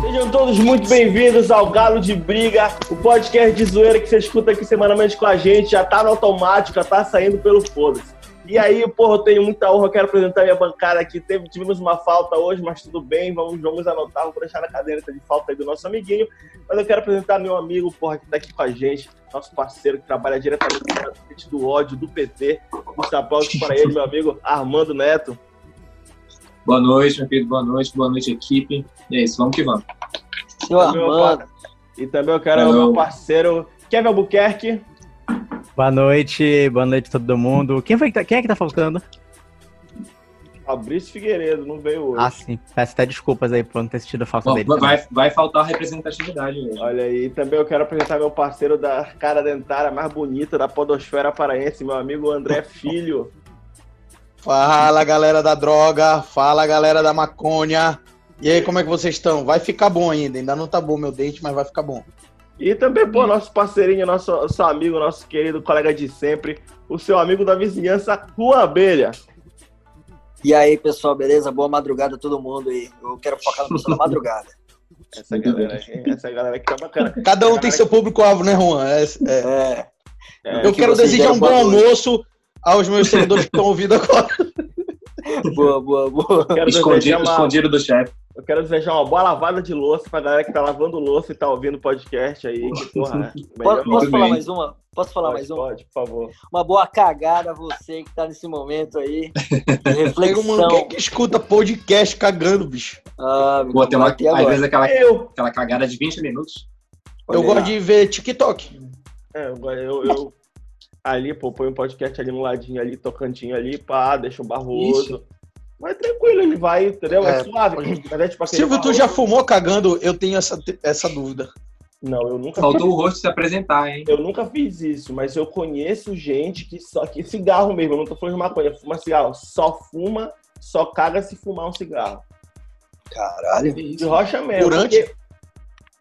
Sejam todos muito bem-vindos ao Galo de Briga, o podcast de zoeira que você escuta aqui semanalmente com a gente, já tá no automático, já tá saindo pelo foda-se. E aí, porra, eu tenho muita honra, eu quero apresentar minha bancada aqui. Teve, tivemos uma falta hoje, mas tudo bem, vamos, vamos anotar, vou deixar na cadeira de falta aí do nosso amiguinho. Mas eu quero apresentar meu amigo, porra, que tá aqui com a gente, nosso parceiro que trabalha diretamente no do ódio do PT. Os aplausos para ele, meu amigo Armando Neto. Boa noite, meu querido, boa noite, boa noite, equipe. E é isso, vamos que vamos. Seu Armando. E também eu quero o meu parceiro Kevin Albuquerque. Boa noite, boa noite a todo mundo. Quem, foi que tá, quem é que tá faltando? Fabrício Figueiredo, não veio hoje. Ah, sim. Peço até desculpas aí por não ter assistido a falta Bom, dele. vai, vai faltar representatividade hoje. Olha aí, também eu quero apresentar meu parceiro da cara dentária mais bonita da podosfera paraense, meu amigo André Filho. Fala galera da droga, fala galera da maconha. E aí, como é que vocês estão? Vai ficar bom ainda, ainda não tá bom meu dente, mas vai ficar bom. E também, pô, nosso parceirinho, nosso, nosso amigo, nosso querido colega de sempre, o seu amigo da vizinhança, Juan Abelha. E aí, pessoal, beleza? Boa madrugada a todo mundo aí. Eu quero focar no pessoal da madrugada. Essa galera, essa galera aqui tá bacana. Cada um tem seu público-alvo, né, Juan? É, é. É. É, Eu que quero desejar um bom almoço aos meus seguidores que estão ouvindo agora. Boa, boa, boa. quero Escondido, uma, escondido do chefe. Eu quero desejar uma boa lavada de louça pra galera que tá lavando louça e tá ouvindo o podcast aí. Que, porra, né? Posso, posso falar mais uma? Posso falar pode, mais uma? pode, por favor. Uma boa cagada a você que tá nesse momento aí. Um mano reflexão. que, escuta podcast cagando, bicho. Ah, meu Pô, tem uma, às agora. vezes aquela, Eu, aquela cagada de 20 minutos. eu gosto de ver TikTok. é, eu, eu, eu ali, pô, põe um podcast ali no ladinho ali, tocantinho ali, pá, deixa um barroso. Mas tranquilo, ele vai, entendeu? É, É, suave. Mas é tipo Silvio, tu já fumou cagando? Eu tenho essa, essa dúvida. Não, eu nunca Faltou o rosto se apresentar, hein? Eu nunca fiz isso, mas eu conheço gente que só que cigarro mesmo, eu não tô falando de maconha, fuma cigarro, só fuma, só caga se fumar um cigarro. Caralho. De rocha mesmo. Durante? porque-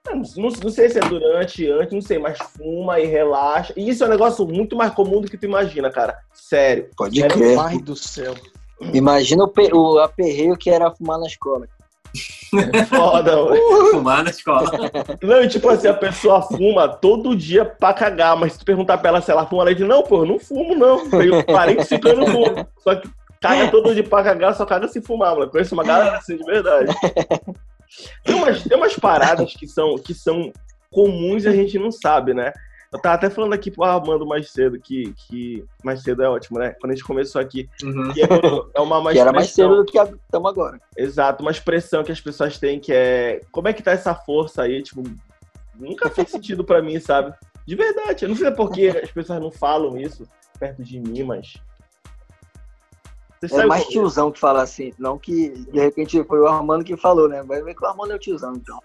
Não, não, não sei se é durante, antes, não sei, mas fuma e relaxa. E isso é um negócio muito mais comum do que tu imagina, cara. Sério. Pode É crer. Pai do céu. Imagina o, o aperreio que era fumar na escola. Foda. Fumar na escola. Não, e tipo assim, a pessoa fuma todo dia pra cagar, mas se tu perguntar pra ela se ela fuma, ela diz, não, pô, eu não fumo, não. Eu parei de eu não fumo. Só que caga todo dia pra cagar, só caga se fumar, mano. Conheço uma galera assim, de verdade. Tem umas, tem umas paradas que são, que são comuns e a gente não sabe, né? Eu tava até falando aqui pro Armando mais cedo, que, que mais cedo é ótimo, né? Quando a gente começou aqui, Uhum. que é, é uma, uma que era mais cedo do que estamos agora. Exato, uma expressão que as pessoas têm que é. Como é que tá essa força aí? Tipo, nunca fez sentido pra mim, sabe? De verdade. Eu não sei por que as pessoas não falam isso perto de mim, mas. Você É mais tiozão que fala assim, não que de repente foi o Armando que falou, né? Vai ver que o Armando é o tiozão, então.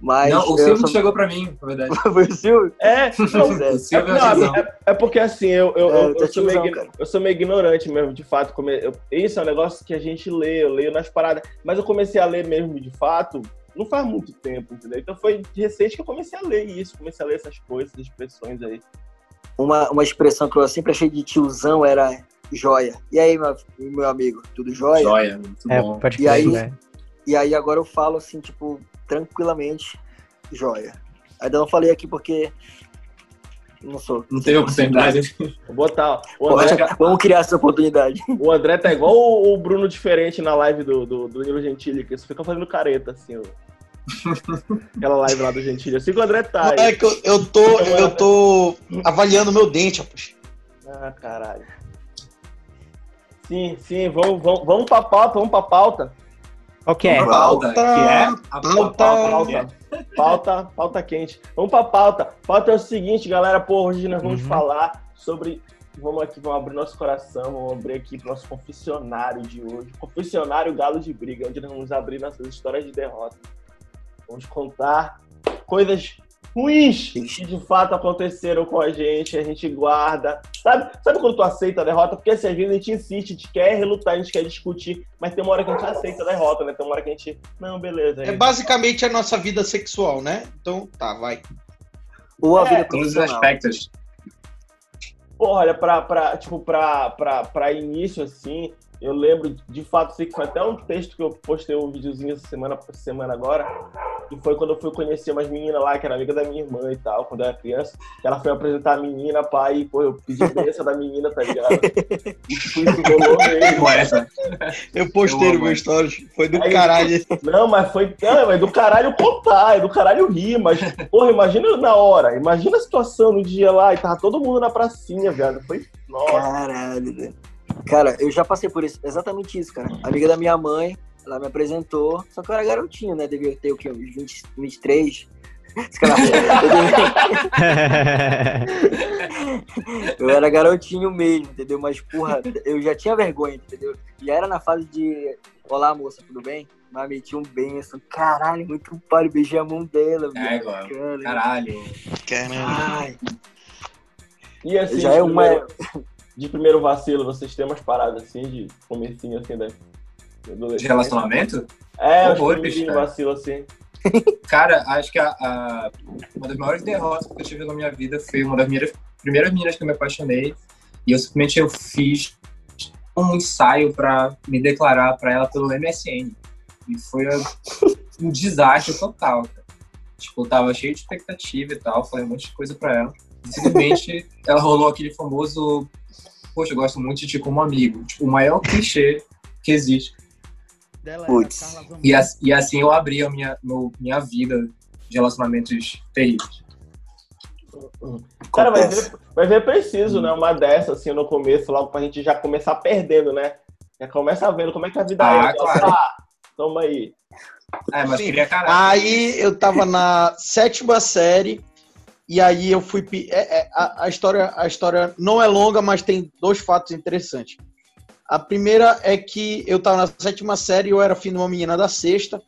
Mas Não, o Silvio que chegou pra mim, na verdade. foi o Silvio? É, não, Pois é. O é, Silvio é o não, tiozão. é- é porque assim, eu, eu, É, eu, tá eu sou meio, igno- eu sou meio ignorante mesmo, de fato. Come, eu, isso é um negócio que a gente lê, eu leio nas paradas. Mas eu comecei a ler mesmo, de fato, não faz muito tempo, entendeu? Então foi recente que eu comecei a ler isso, comecei a ler essas coisas, essas expressões aí. Uma, uma expressão que eu sempre achei de tiozão era joia. E aí, meu, meu amigo, tudo jóia? Joia, muito É, bom. E aí- né? E aí agora eu falo assim, tipo, tranquilamente, joia. Ainda não falei aqui porque não sou. Não teve oportunidade. Vou botar. ó, O Pô, André, Vamos criar essa oportunidade. o André tá igual o, o Bruno diferente na live do, do, do Nilo Gentili, que só fica fazendo careta, assim, ó. Aquela live lá do Gentili. Assim que o André tá. É que eu, eu tô, eu tô avaliando meu dente, rapaz. Ah, caralho. Sim, sim, vamos, vamos, vamos pra pauta, vamos pra pauta. Qual que é? Pauta, que é a Pauta. Pauta, pauta, pauta quente. Vamos pra pauta. Pauta é o seguinte, galera, pô, hoje nós vamos Uhum. falar sobre. Vamos aqui, vamos abrir nosso coração, vamos abrir aqui pro nosso confessionário de hoje. Confessionário Galo de Briga, onde nós vamos abrir nossas histórias de derrota. Vamos contar coisas ruins que de fato aconteceram com a gente, a gente guarda. Sabe, sabe quando tu aceita a derrota? Porque assim, às vezes a gente insiste, a gente quer relutar, a gente quer discutir, mas tem uma hora que a gente aceita a derrota, né? Tem uma hora que a gente. Não, beleza. É basicamente a nossa vida sexual, né? Então, tá, vai. Ou a É, vida Todos os aspectos. Porra, olha, pra, pra, tipo, pra, pra, pra início, assim, eu lembro, de fato, sei que foi até um texto que eu postei um videozinho essa semana, semana agora, que foi quando eu fui conhecer umas meninas lá, que era amiga da minha irmã e tal, quando eu era criança, que ela foi apresentar a menina, pai, e, pô, eu pedi bênção da menina, tá ligado? E, tipo, isso rolou mesmo. Com essa. Eu postei Eu no meu stories. Foi do Aí- caralho. Não, mas foi. Não, é do caralho contar, é do caralho rir, mas, porra, imagina na hora, imagina a situação no dia lá e tava todo mundo na pracinha, viado. Foi. Nossa. Caralho, velho. Cara, eu já passei por isso, exatamente isso, cara. Amiga da minha mãe, ela me apresentou, só que eu era garotinho, né? Devia ter o quê? Uns 20, 23. Esse cara- Eu era garotinho mesmo, entendeu? Mas, porra, eu já tinha vergonha, entendeu? Já era na fase de. Olá, moça, tudo bem? Mas meti um benção. Caralho, muito paro, beijei a mão dela, É, velho. Caralho. Caralho. Ai, E assim, já é uma. De primeiro vacilo, vocês têm umas paradas assim, de comecinho assim da. De relacionamento? É, Horrores, cara. vacilo assim. Cara, acho que a, a- uma das maiores derrotas que eu tive na minha vida foi uma das minhas primeiras meninas que eu me apaixonei. E eu simplesmente eu fiz um ensaio pra me declarar pra ela pelo MSN. E foi um desastre total, cara. Tipo, eu tava cheio de expectativa e tal, falei um monte de coisa pra ela. E simplesmente ela rolou aquele famoso. Poxa, eu gosto muito de ti como amigo. Tipo, o maior clichê que existe. Putz. E, as- e assim eu abri a minha, meu- minha vida de relacionamentos terríveis. Cara, vai ver, vai ver preciso, né? Uma dessa, assim, no começo, logo pra gente já começar perdendo, né? Já começa vendo como é que a vida Ah, é. claro. Ah, toma aí. É, mas Sim. queria caralho. Aí eu tava na sétima série e aí eu fui. é- é, a, a história, a história não é longa, mas tem dois fatos interessantes. A primeira é que eu tava na sétima série, eu era filho de uma menina da sexta.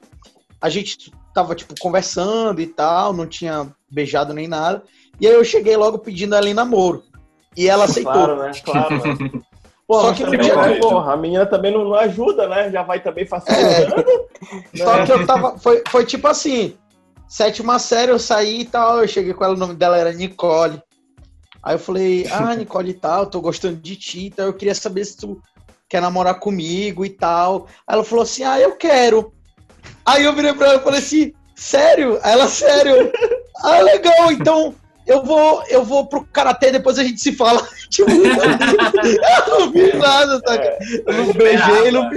A gente tava, tipo, conversando e tal, não tinha beijado nem nada. E aí eu cheguei logo pedindo ela em namoro. E ela aceitou. Claro, né? Claro, né? Pô, Só que né, jeito. porra, a menina também não, não ajuda, né? Já vai também facilitando. Só né? que eu tava. Foi, foi tipo assim: sétima série, eu saí e tal. Eu cheguei com ela, o nome dela era Nicole. Aí eu falei, ah, Nicole e tal, tô gostando de ti, então eu queria saber se tu quer namorar comigo e tal. Aí ela falou assim, ah, eu quero. Aí eu virei pra ela e falei assim, sério? Aí ela, sério? Ah, legal, então eu vou, eu vou pro karatê, depois a gente se fala. Tipo, eu não vi nada, saca? Eu não beijei, não,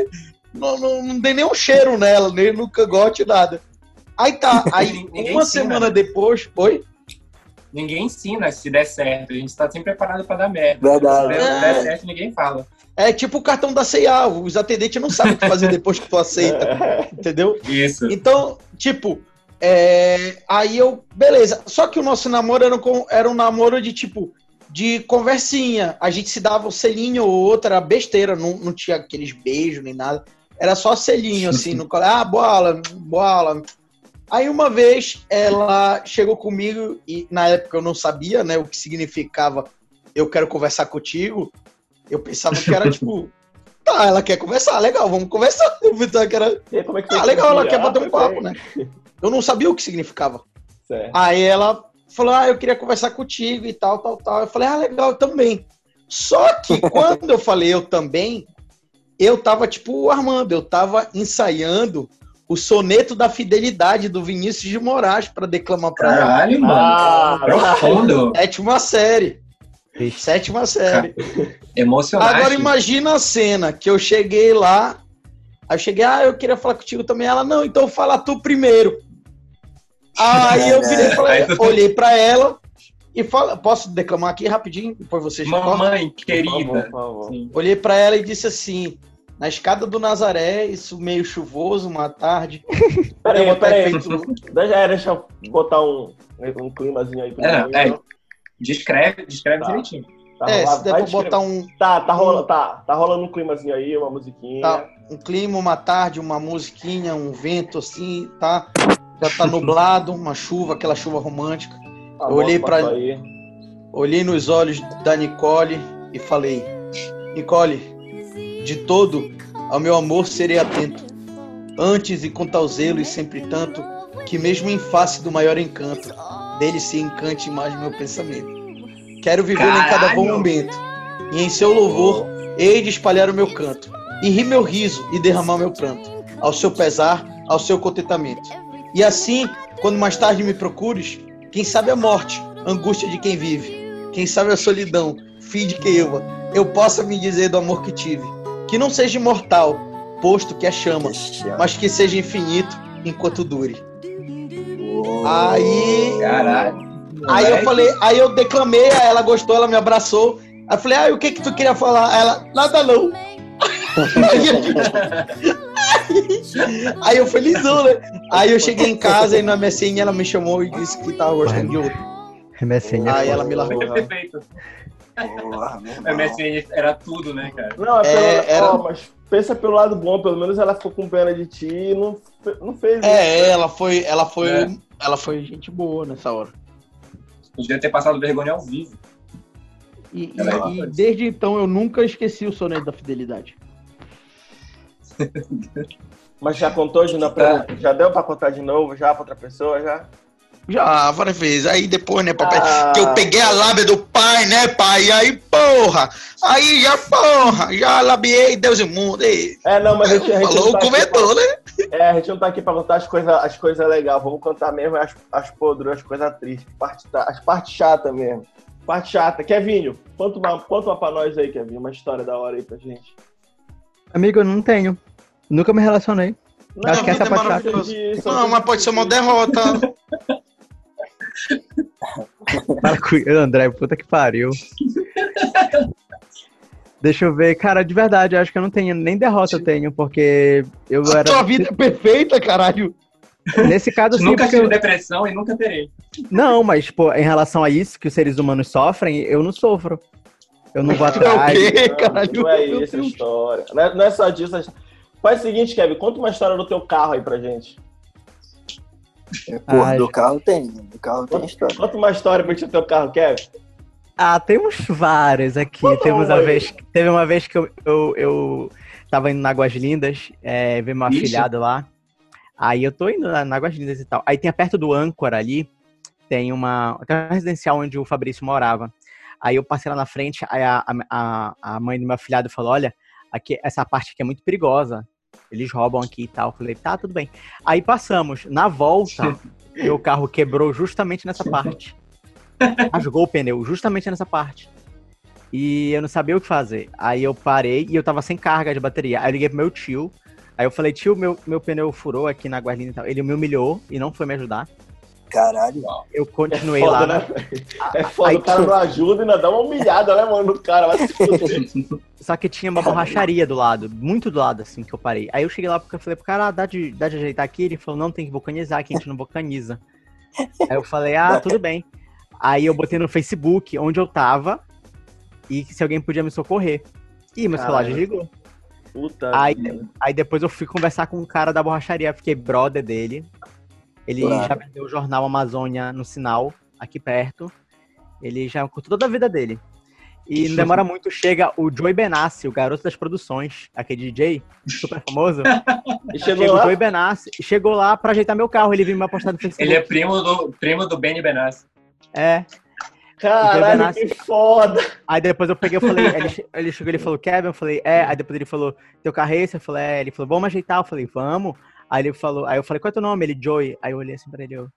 não, não, não dei nenhum cheiro nela, nem no cangote, nada. Aí tá, aí Ninguém uma ensina, semana né? depois, oi? Ninguém ensina se der certo. A gente tá sempre preparado pra dar merda. Verdade. Se der, É. der certo, ninguém fala. É tipo o cartão da C&A, os atendentes não sabem o que fazer depois que tu aceita, É. entendeu? Isso. Então, tipo, é, aí eu, beleza. Só que o nosso namoro era um, era um namoro de tipo, de conversinha. A gente se dava um selinho ou outro, era besteira, não, não tinha aqueles beijos nem nada. Era só selinho, assim, no colégio. Ah, bola, bola. Aí uma vez ela chegou comigo e na época eu não sabia, né, o que significava eu quero conversar contigo. Eu pensava que era tipo, tá, ela quer conversar, legal, vamos conversar. Eu pensava que era E como é que ah, legal, ela que quer dia? bater um Ah, papo, né? Eu não sabia o que significava. Certo. Aí ela falou, ah, eu queria conversar contigo e tal, tal, tal. Eu falei, ah, legal, eu também. Só que quando eu falei eu também, eu tava tipo armando, eu tava ensaiando o soneto da fidelidade do Vinícius de Moraes para declamar pra ela. Caralho, mano. Ah, Profundo. Sétima série. Sétima série. Emocionante. Agora imagina a cena que eu cheguei lá, aí eu cheguei, ah, eu queria falar contigo também. Ela, não, então fala tu primeiro. Aí eu virei e falei, olhei pra ela e fala, posso declamar aqui rapidinho, depois vocês cortam? Mamãe Por favor, querida. por favor. Olhei pra ela e disse assim, na escada do Nazaré, isso meio chuvoso, uma tarde. Peraí, peraí. Deixa, é, deixa eu botar um, um climazinho aí. É, menino. é. Descreve, descreve Tá. direitinho. Tá, É, rolando- se der pra botar um, Tá, tá rolando, tá, tá rolando um climazinho aí, uma musiquinha. Tá. um clima, uma tarde, uma musiquinha, um vento assim, tá? Já tá nublado, uma chuva, aquela chuva romântica. A Eu olhei aí. Olhei nos olhos da Nicole e falei: Nicole, de todo ao meu amor serei atento. Antes e com tal zelo e sempre tanto, que mesmo em face do maior encanto, dele se encante mais meu pensamento. Quero vivê-lo em cada bom momento, e em seu louvor hei de espalhar o meu canto, e rir meu riso e derramar meu pranto, ao seu pesar, ao seu contentamento. E assim, quando mais tarde me procures, quem sabe a morte, angústia de quem vive, quem sabe a solidão, fim de quem ama, eu possa me dizer do amor que tive, que não seja imortal, posto que é chama, mas que seja infinito enquanto dure. Aí, Caralho. aí eu falei, aí eu declamei, aí ela gostou, ela me abraçou. Aí eu falei, ah, o que que tu queria falar? Aí Ela, nada não. aí eu felizão, né? Aí eu cheguei em casa e na MSN ela me chamou e disse que tava gostando de outro. MSN é Aí ela me largou. Perfeito. Porra, meu A. MSN era tudo, né, cara? Não, é pelo, É, era- ó, mas pensa pelo lado bom, pelo menos ela ficou com pena de ti e não, não fez É, ela foi, ela foi, É. ela foi gente boa nessa hora. Podia ter passado vergonha ao vivo. E, e- é e desde então eu nunca esqueci o soneto da fidelidade. Mas já contou, Juna, pra- já deu pra contar de novo, já pra outra pessoa, já? Já, várias vezes. Aí depois, né, papai? Ah. Que eu peguei a lábia do pai, né, pai? E aí, porra! Aí já, porra! Já labiei Deus e mundo. E... É, não, mas a gente, a gente Falou tá aqui comedor, né? pra, é, a gente não tá aqui pra contar as coisas as coisas legais, vamos contar mesmo as, as podres, as coisas tristes, parte, as partes chatas mesmo. Parte chata. Kevinho, conta uma, conta uma pra nós aí, Kevin, uma história da hora aí pra gente. Amigo, eu não tenho. Nunca me relacionei. Não, Acho que essa é parte chata. Não, mas pode ser uma derrota. André, puta que pariu. Deixa eu ver. Cara, de verdade, eu acho que eu não tenho nem derrota eu tenho, porque eu A era. tua vida é perfeita, caralho. Nesse caso, sim, nunca tive eu... depressão e nunca terei. Não, mas, pô, em relação a isso que os seres humanos sofrem, eu não sofro. Eu não vou É atrás. o quê, Não, caralho? não é isso a história. Não é, não é só disso. Faz o seguinte, Kevin, conta uma história do teu carro aí pra gente. Porra, Ai, do carro tem. Do carro tem história. Conta uma história pra gente do teu carro, Kevin. Ah, temos vários aqui. Conta Temos uma aí. vez, teve uma vez que eu, eu, eu tava indo na Águas Lindas, é, ver meu afilhado lá. Aí eu tô indo na, na Águas Lindas e tal. Aí tem perto do âncora ali, tem uma, aquela residencial onde o Fabrício morava. Aí eu passei lá na frente, aí a, a, a mãe do meu afilhado falou: Olha, aqui, essa parte aqui é muito perigosa. Eles roubam aqui e tal. Eu falei, tá, tudo bem. Aí passamos. Na volta, meu carro quebrou justamente nessa parte. Rasgou o pneu justamente nessa parte. E eu não sabia o que fazer. Aí eu parei e eu tava sem carga de bateria. Aí eu liguei pro meu tio. Aí eu falei, tio, meu, meu pneu furou aqui na Guarlina e tal. Ele me humilhou e não foi me ajudar. Caralho. Eu continuei foda, lá. né? É foda, Aí- o cara não ajuda e ainda dá uma humilhada, né, mano, no cara. Vai se fuder. Só que tinha uma borracharia do lado, muito do lado, assim, que eu parei. Aí eu cheguei lá porque eu falei pro cara, ah, dá de, dá de ajeitar aqui? Ele falou, não, tem que vulcanizar, aqui a gente não vulcaniza. Aí eu falei, ah, tudo bem. Aí eu botei no Facebook onde eu tava e se alguém podia me socorrer. Ih, meu celular desligou. Puta Aí, aí depois eu fui conversar com um cara da borracharia, fiquei brother dele. Ele Claro. já vendeu o jornal Amazônia no sinal, aqui perto. Ele já contou toda a vida dele. E não demora muito, chega o Joey Benassi, o garoto das produções, aquele DJ super famoso. E chegou Chega o lá, Joey Benassi, chegou lá pra ajeitar meu carro, ele viu me apostar no Facebook. Ele é primo do, primo do Benny Benassi. É. caralho, Benassi. que foda. Aí depois eu peguei, eu falei, ele, ele chegou, ele falou, Kevin, eu falei, é. Aí depois ele falou, teu carro é esse? Eu falei, é. Ele falou, vamos ajeitar. Eu falei, vamos. Aí ele falou, aí eu falei, qual é teu nome? Ele, Joey. Aí eu olhei assim pra ele, eu,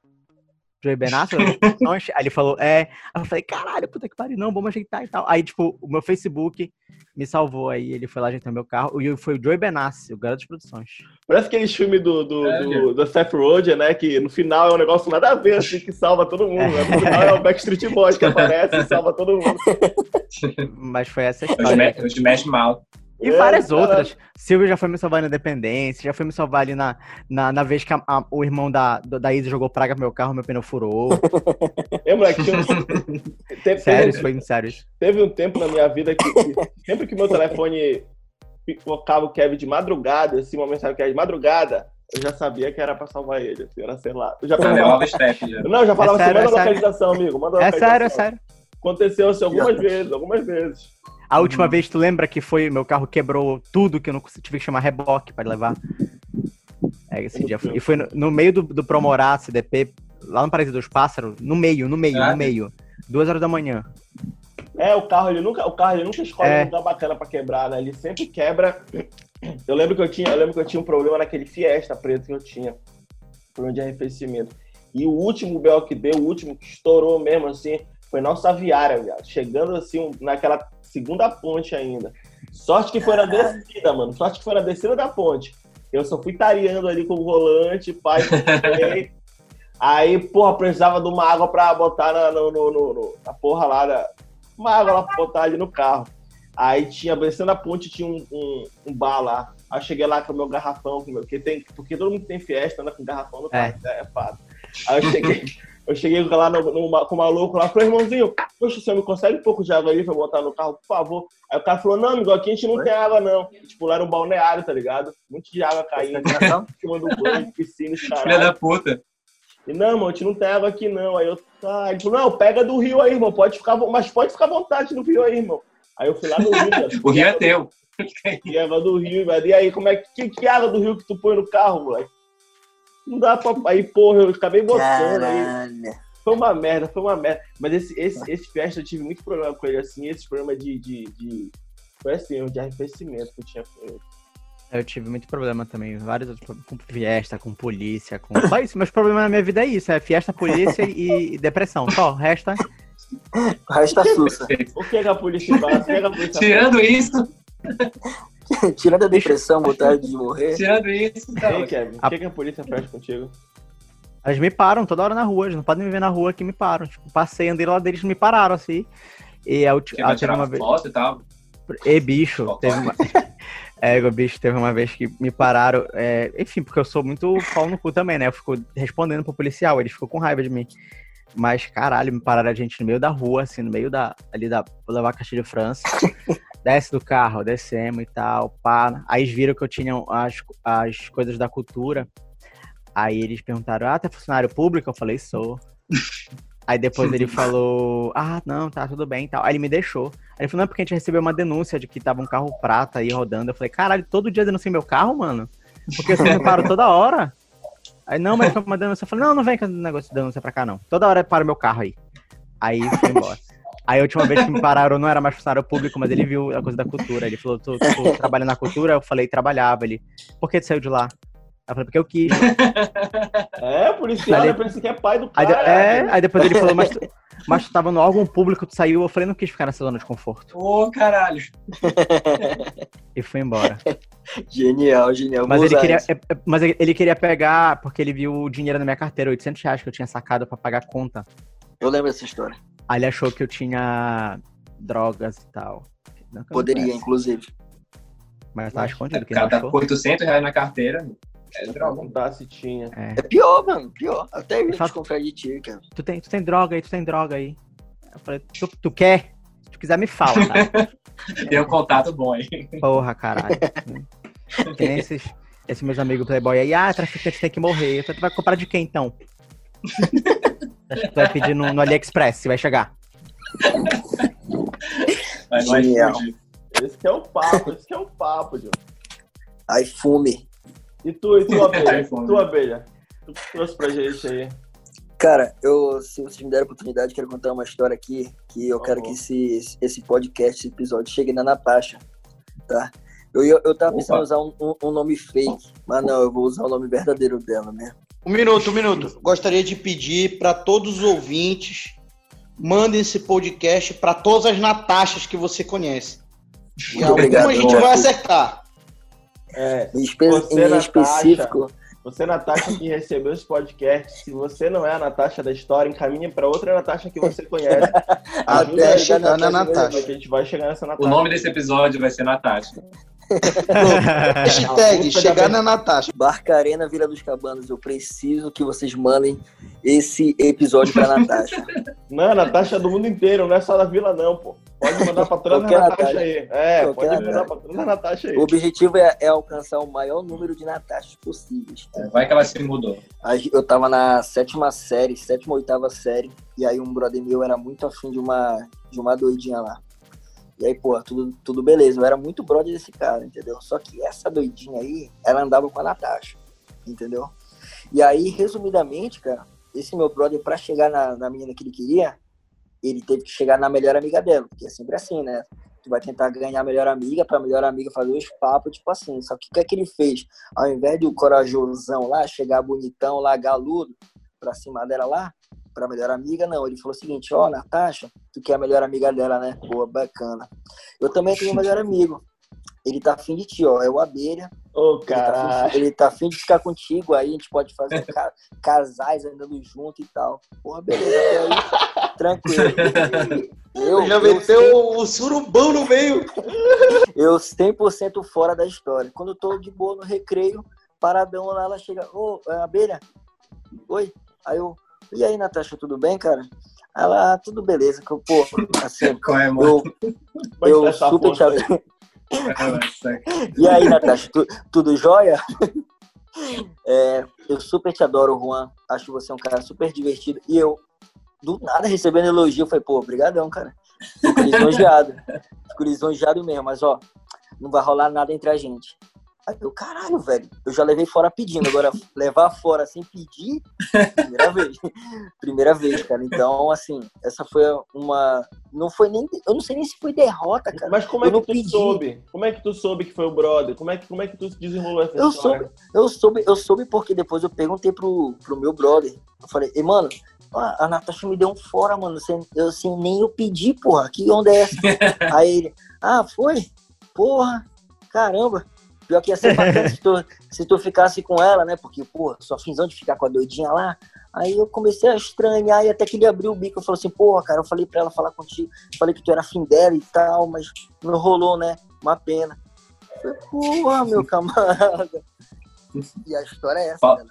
Joey Benassi? Eu falei, "Não, Aí ele falou, é. Aí eu falei, caralho, puta que pariu, não, vamos ajeitar e tal. Aí, tipo, o meu Facebook me salvou aí, ele foi lá ajeitar meu carro. E foi o Joey Benassi, o garoto de produções. Parece aquele filme do, do, É, do, do Seth Rogen, né? Que no final é um negócio nada a ver, assim, que salva todo mundo. Né? No final é o Backstreet Boys que aparece e salva todo mundo. Mas foi essa história. me, os mexe mal. E É, várias caralho. outras. Silvio já foi me salvar na Independência, já foi me salvar ali na, na, na vez que a- a- o irmão da, da Isa jogou praga no meu carro, meu pneu furou. É, moleque, tinha um... teve, Sério, isso foi sério. isso. teve um tempo na minha vida que, que sempre que meu telefone colocava o Kevin de madrugada, assim, uma mensagem que era de madrugada, eu já sabia que era pra salvar ele, assim, era sei lá. Eu já falava, step já. não, eu já falava É sério, assim, manda é a sério. localização, amigo, manda a É localização. sério, é sério. Aconteceu assim algumas vezes, algumas vezes. A última vez, tu lembra que foi meu carro quebrou tudo que eu não consegui, tive que chamar reboque pra levar? É, esse dia foi. E foi no, no meio do, do Promorá, CDP, lá no Paraíso dos Pássaros, no meio, no meio, Ah. no meio. Duas horas da manhã. É, o carro, ele nunca, o carro, ele nunca escolhe É. lugar bacana pra quebrar, né? Ele sempre quebra. Eu lembro que eu tinha, eu lembro que eu tinha um problema naquele Fiesta preto que eu tinha. Problema de arrefecimento. E o último BO que deu, o último que estourou mesmo, assim, foi nossa aviária, viado. Chegando, assim, naquela segunda ponte ainda. Sorte que foi na descida, mano. Sorte que foi na descida da ponte. Eu só fui tareando ali com o volante, pai. Aí, porra, precisava de uma água pra botar na, no, no- no- na porra lá, da, uma água lá pra botar ali no carro. Aí tinha, descendo a ponte, tinha um, um, um bar lá. Aí eu cheguei lá com o meu garrafão, com meu, porque, tem, porque todo mundo tem fiesta, anda com garrafão no carro, é, é fato. Aí eu cheguei, eu cheguei lá no, no- com o maluco lá, falei, irmãozinho, poxa, você me consegue um pouco de água aí pra botar no carro, por favor? Aí o cara falou, não, amigo, aqui a gente não tem água, não. Tipo, lá era um balneário, tá ligado? Muito de água caindo, em cima do banho, piscina, os Filha caralho. da puta. E não, irmão, a gente não tem água aqui, não. Aí eu, ah, ele falou, não, pega do rio aí, irmão, pode ficar, mas pode ficar à vontade no rio aí, irmão. Aí eu fui lá no rio, cara. O rio é teu. E água do rio, velho. E aí, como é que, que água do rio que tu põe no carro, moleque? Não dá pra. Aí, porra, eu acabei botando aí. Foi uma merda, foi uma merda. Mas esse, esse, esse Fiesta eu tive muito problema com ele, assim, esse problema de. de, de... Foi assim, de arrefecimento que eu tinha com ele. Eu tive muito problema também, vários outros problemas, com fiesta, com polícia, com. Só isso, meus problemas na minha vida é isso, é fiesta, polícia e depressão. Só, o resto é. O resto tá sussa. O que, que a polícia faz? O que, que a polícia Tirando isso, Tirando a depressão, vontade de morrer. tirando isso, tá. Ei, Kevin, o que, que a polícia faz contigo? Eles me param toda hora na rua, eles não podem me ver na rua que me param. Tipo, passei, andei lá deles, me pararam assim. E a vai teve tirar uma vez. foto e tal. E bicho, teve uma. É, o bicho teve uma vez que me pararam. é, Enfim, porque eu sou muito pau no cu também, né? Eu fico respondendo pro policial, ele ficou com raiva de mim. Mas, caralho, me pararam a gente no meio da rua, assim, no meio da. Ali da. Vou levar a Castilho de França. Desce do carro, descemos e tal, pá. Aí viram que eu tinha as, as coisas da cultura. Aí eles perguntaram: Ah, tu é funcionário público? Eu falei: Sou. Aí depois ele falou: Ah, não, tá tudo bem e tal. Aí ele me deixou. Aí ele falou: Não, é porque a gente recebeu uma denúncia de que tava um carro prata aí rodando. Eu falei: Caralho, todo dia denuncia meu carro, mano? Porque você me para toda hora. Aí, não, mas foi uma denúncia. Eu falei: Não, não vem com negócio de denúncia pra cá, não. Toda hora para o meu carro aí. Aí foi embora. Aí a última vez que me pararam, eu não era mais funcionário público, mas ele viu a coisa da cultura. Ele falou: Tu, tu trabalha na cultura? Eu falei: Trabalhava. Ele: Por que tu saiu de lá? Eu falei: Porque eu quis. É, policial, Aí- né? Parece que é pai do Aí, cara. de- é, aí depois ele falou, mas tu, mas tu tava no órgão público, tu saiu. Eu falei, não quis ficar nessa zona de conforto. Ô, caralho. E foi embora. Genial, genial. Mas ele, queria, isso. é- é- mas ele queria pegar, porque ele viu o dinheiro na minha carteira, 800 reais que eu tinha sacado pra pagar a conta. Eu lembro dessa história. Aí ele achou que eu tinha drogas e tal. Não que Poderia, conheço, inclusive. Mas tava escondido, tá achou. com 800 reais na carteira. É droga. contar se tinha. É. É pior, mano. Pior. Até eu Fato- desconfiar de ti, cara. Tu, tem, tu tem droga aí, tu tem droga aí. Eu falei, tu, tu quer? Se tu quiser, me fala, tá? Tem um contato bom aí. Porra, caralho. que nem esses, esses meus amigos playboy aí. Ah, traficante tem que morrer. Eu falei, tu vai comprar de quem, então? Acho que tu vai pedir no, no AliExpress, se vai chegar. Mas não Genial. fugir. Esse que é o papo, esse que é o papo, João. Aí fume. E tu, e tu, abelha? tu, abelha? Tu que trouxe pra gente aí. Cara, eu, se vocês me derem a oportunidade, quero contar uma história aqui que eu Por quero favor. que esse, esse podcast, esse episódio, chegue na Natasha, tá? Eu, ia- eu tava pensando em Opa. usar um, um- um nome fake, mas não, eu vou usar o nome verdadeiro dela mesmo. Um minuto, um minuto. Gostaria de pedir para todos os ouvintes mandem esse podcast para todas as Natachas que você conhece. E Muito alguma obrigado. a gente vai acertar. É, Em, espe- Você, em Natasha. específico, você, Natasha, que recebeu esse podcast, se você não é a Natasha da história, encaminha pra outra Natasha que você conhece. Até chegar na Natasha. A gente vai chegar nessa Natasha. O nome desse episódio vai ser Natasha. Hashtag chegar na Natasha. Barcarena Vila dos Cabanos, eu preciso que vocês mandem esse episódio pra Natasha. Não, Natasha é do mundo inteiro, não é só da vila, não, pô. Pode mandar pra toda a Natasha Natasha. aí. É, Qualquer pode mandar Natasha. pra toda a Natasha aí. O objetivo é, é alcançar o maior número de Natashas possíveis. Vai que ela se mudou. Eu tava na sétima série, sétima, oitava série, e aí um brother meu era muito afim de uma, de uma doidinha lá. E aí, pô, tudo, tudo beleza. Eu era muito brother desse cara, entendeu? Só que essa doidinha aí, ela andava com a Natasha, entendeu? E aí, resumidamente, cara, esse meu brother, pra chegar na, na menina que ele queria, ele teve que chegar na melhor amiga dela, porque é sempre assim, né? Tu vai tentar ganhar a melhor amiga, pra melhor amiga fazer os papos, tipo assim. Só que o que é que ele fez? Ao invés de o corajosão lá, chegar bonitão lá, galudo, pra cima dela lá, pra melhor amiga, não. Ele falou o seguinte, ó, Natasha, tu que é a melhor amiga dela, né? Boa, bacana. Eu também tenho um melhor amigo. Ele tá afim de ti, ó. É o Abelha. Ô, Ele tá, afim, ele tá afim de ficar contigo, aí a gente pode fazer ca- casais andando junto e tal. Porra, beleza, aí, tranquilo. Eu, já eu, meteu o surubão no meio. eu 100% fora da história. Quando eu tô de boa no recreio, paradão lá, ela chega, ô, é abelha? Oi? Aí eu, e aí, Natasha, tudo bem, cara? Ela, "Ah, tudo beleza, que eu, pô, assim, Qual é, mano? eu, eu super te aí. ag- E aí, Natasha, tu- tudo jóia? É, eu super te adoro, Juan. Acho você um cara super divertido. E eu, do nada, recebendo elogio, eu falei, pô, brigadão, cara. Fico lisonjeado. Fico lisonjeado mesmo, mas ó, não vai rolar nada entre a gente. Aí eu, caralho, velho, eu já levei fora pedindo, agora levar fora sem pedir, primeira vez. Primeira vez, cara. Então, assim, essa foi uma. Não foi nem. Eu não sei nem se foi derrota, cara. Mas como é Eu que tu pedi. soube? Como é que tu soube que foi o brother? Como é que, como é que tu desenrolou essa Eu história? Eu soube, eu soube porque depois eu perguntei pro, pro meu brother. Eu falei, e mano, a Natasha me deu um fora, mano. Sem, eu, assim, nem eu pedi, porra. Que onda é essa? Aí ele, ah, foi? Porra, caramba. Pior que ia ser bacana se tu, se tu ficasse com ela, né? Porque, porra, sua finzão de ficar com a doidinha lá. Aí eu comecei a estranhar e até que ele abriu o bico. Eu falei assim, porra, cara, eu falei pra ela falar contigo. Falei que tu era afim dela e tal, mas não rolou, né? Uma pena. Eu falei, porra, meu camarada. E a história é essa, Fala. cara.